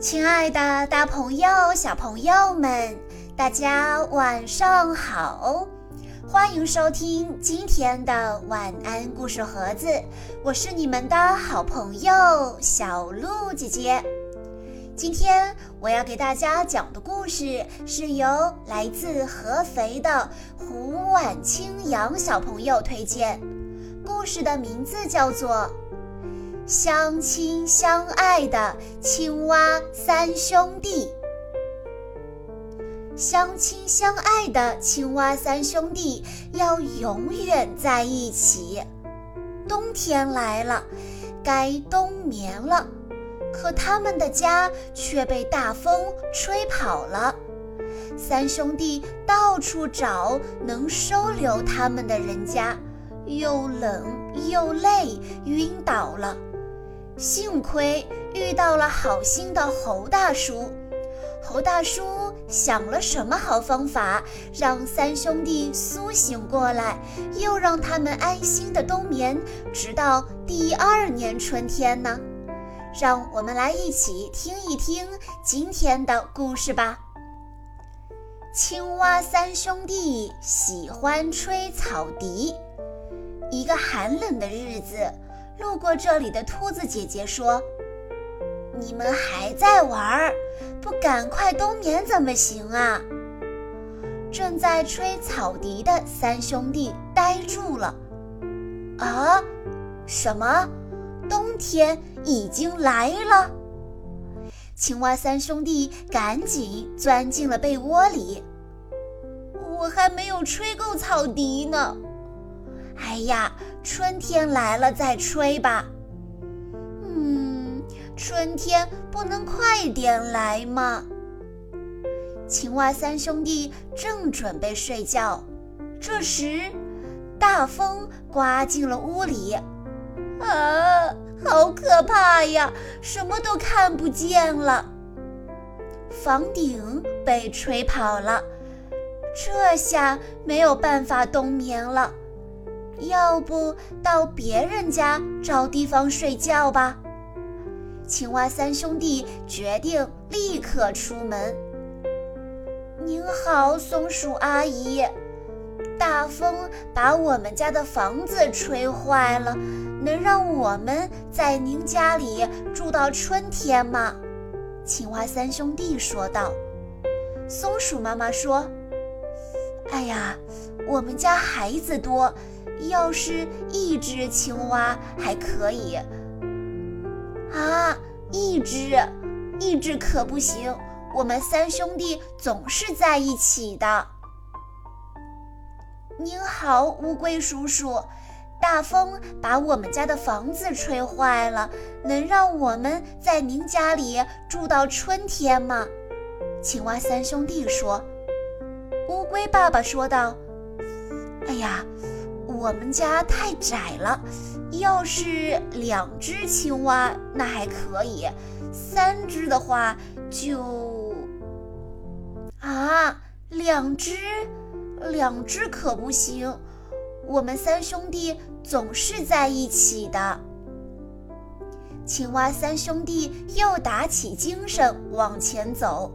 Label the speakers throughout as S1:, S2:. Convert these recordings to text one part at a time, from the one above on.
S1: 亲爱的，大朋友、小朋友们，大家晚上好！欢迎收听今天的晚安故事盒子，我是你们的好朋友小鹿姐姐。今天我要给大家讲的故事是由来自合肥的胡婉清扬小朋友推荐，故事的名字叫做。相亲相爱的青蛙三兄弟，相亲相爱的青蛙三兄弟要永远在一起。冬天来了，该冬眠了，可他们的家却被大风吹跑了。三兄弟到处找能收留他们的人家，又冷又累，晕倒了。幸亏遇到了好心的猴大叔，猴大叔想了什么好方法，让三兄弟苏醒过来，又让他们安心的冬眠，直到第二年春天呢？让我们来一起听一听今天的故事吧。青蛙三兄弟喜欢吹草笛，一个寒冷的日子。路过这里的兔子姐姐说：“你们还在玩儿，不赶快冬眠怎么行啊？”正在吹草笛的三兄弟呆住了。啊，什么？冬天已经来了？青蛙三兄弟赶紧钻进了被窝里。我还没有吹够草笛呢。哎呀！春天来了再吹吧。嗯，春天不能快点来吗？青蛙三兄弟正准备睡觉，这时大风刮进了屋里。啊，好可怕呀！什么都看不见了。房顶被吹跑了，这下没有办法冬眠了。要不到别人家找地方睡觉吧。青蛙三兄弟决定立刻出门。您好，松鼠阿姨，大风把我们家的房子吹坏了，能让我们在您家里住到春天吗？青蛙三兄弟说道。松鼠妈妈说：“哎呀，我们家孩子多。”要是一只青蛙还可以啊，一只，一只可不行。我们三兄弟总是在一起的。您好，乌龟叔叔，大风把我们家的房子吹坏了，能让我们在您家里住到春天吗？青蛙三兄弟说。乌龟爸爸说道：“哎呀。”我们家太窄了，要是两只青蛙那还可以，三只的话就……啊，两只，两只可不行。我们三兄弟总是在一起的。青蛙三兄弟又打起精神往前走，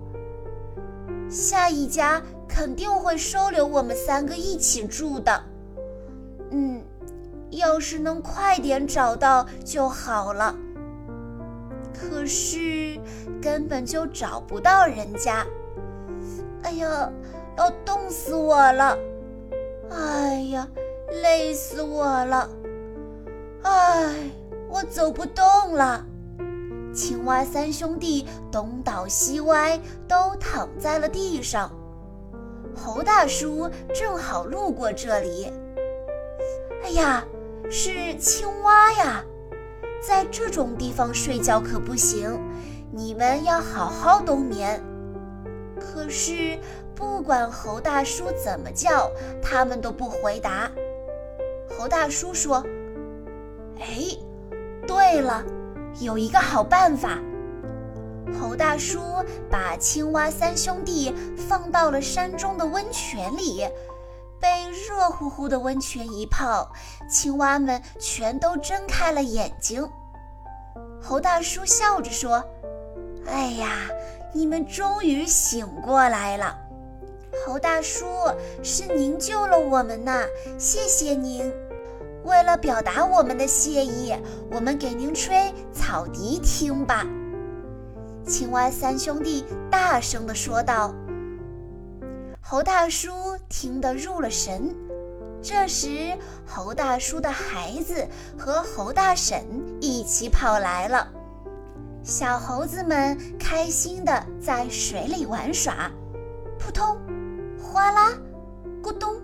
S1: 下一家肯定会收留我们三个一起住的。嗯，要是能快点找到就好了。可是根本就找不到人家。哎呀，要冻死我了！哎呀，累死我了！哎，我走不动了。青蛙三兄弟东倒西歪，都躺在了地上。猴大叔正好路过这里。哎呀，是青蛙呀！在这种地方睡觉可不行，你们要好好冬眠。可是不管猴大叔怎么叫，他们都不回答。猴大叔说：“哎，对了，有一个好办法。”猴大叔把青蛙三兄弟放到了山中的温泉里。被热乎乎的温泉一泡，青蛙们全都睁开了眼睛。猴大叔笑着说：“哎呀，你们终于醒过来了！猴大叔，是您救了我们呐，谢谢您。为了表达我们的谢意，我们给您吹草笛听吧。青蛙三兄弟大声地说道。猴大叔听得入了神。这时，猴大叔的孩子和猴大婶一起跑来了。小猴子们开心地在水里玩耍，扑通，哗啦，咕咚。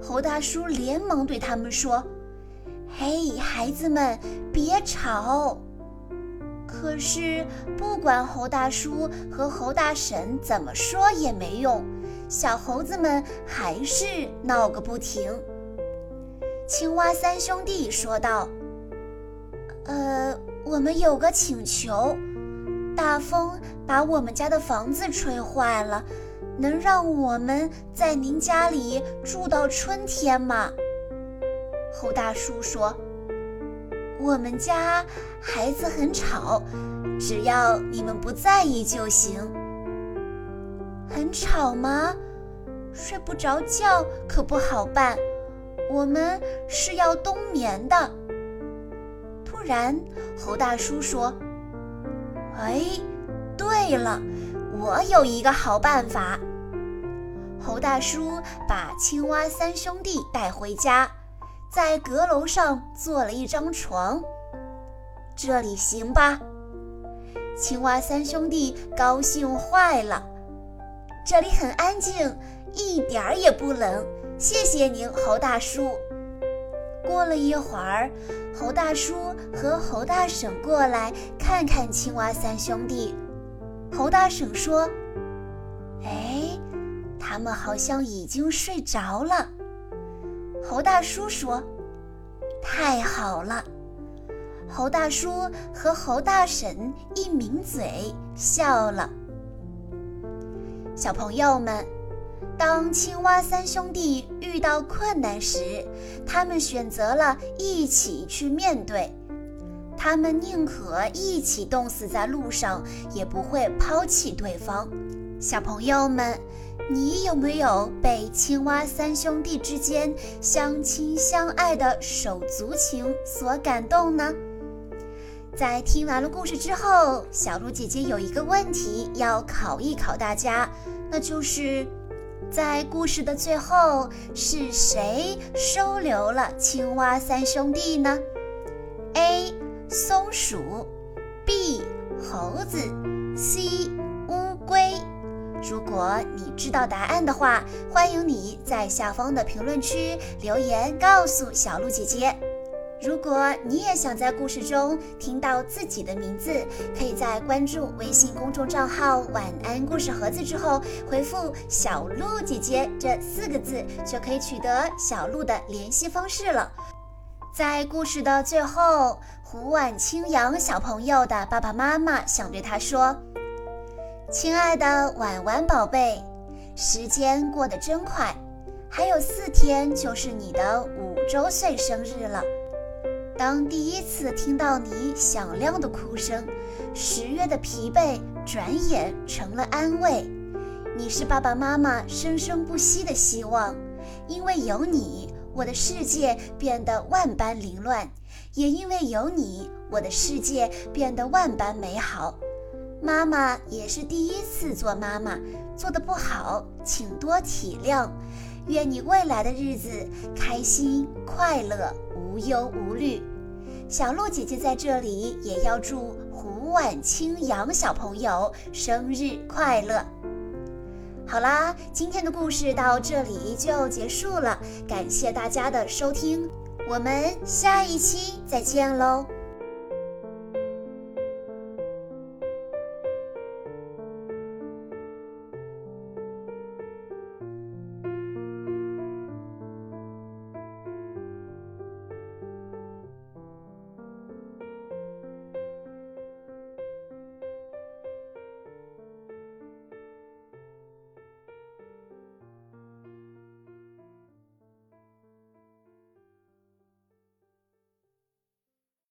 S1: 猴大叔连忙对他们说：“嘿，孩子们，别吵！”可是，不管猴大叔和猴大婶怎么说也没用。小猴子们还是闹个不停。青蛙三兄弟说道：“呃，我们有个请求，大风把我们家的房子吹坏了，能让我们在您家里住到春天吗？”猴大叔说：“我们家孩子很吵，只要你们不在意就行。”很吵吗？睡不着觉可不好办。我们是要冬眠的。突然，猴大叔说：“哎，对了，我有一个好办法。”猴大叔把青蛙三兄弟带回家，在阁楼上做了一张床。这里行吧？青蛙三兄弟高兴坏了。这里很安静，一点儿也不冷。谢谢您，猴大叔。过了一会儿，猴大叔和猴大婶过来看看青蛙三兄弟。猴大婶说：“哎，他们好像已经睡着了。”猴大叔说：“太好了。”猴大叔和猴大婶一抿嘴笑了。小朋友们，当青蛙三兄弟遇到困难时，他们选择了一起去面对。他们宁可一起冻死在路上，也不会抛弃对方。小朋友们，你有没有被青蛙三兄弟之间相亲相爱的手足情所感动呢？在听完了故事之后，小鹿姐姐有一个问题要考一考大家，那就是在故事的最后是谁收留了青蛙三兄弟呢？A. 松鼠，B. 猴子，C. 如果你知道答案的话，欢迎你在下方的评论区留言告诉小鹿姐姐。如果你也想在故事中听到自己的名字，可以在关注微信公众账号“晚安故事盒子”之后，回复“小鹿姐姐”这四个字，就可以取得小鹿的联系方式了。在故事的最后，胡婉清扬小朋友的爸爸妈妈想对他说：“亲爱的婉婉宝贝，时间过得真快，还有四天就是你的五周岁生日了。”当第一次听到你响亮的哭声，十月的疲惫转眼成了安慰。你是爸爸妈妈生生不息的希望，因为有你，我的世界变得万般凌乱；也因为有你，我的世界变得万般美好。妈妈也是第一次做妈妈，做的不好，请多体谅。愿你未来的日子开心快乐，无忧无虑。小鹿姐姐在这里也要祝胡婉清扬小朋友生日快乐。好啦，今天的故事到这里就结束了，感谢大家的收听，我们下一期再见喽。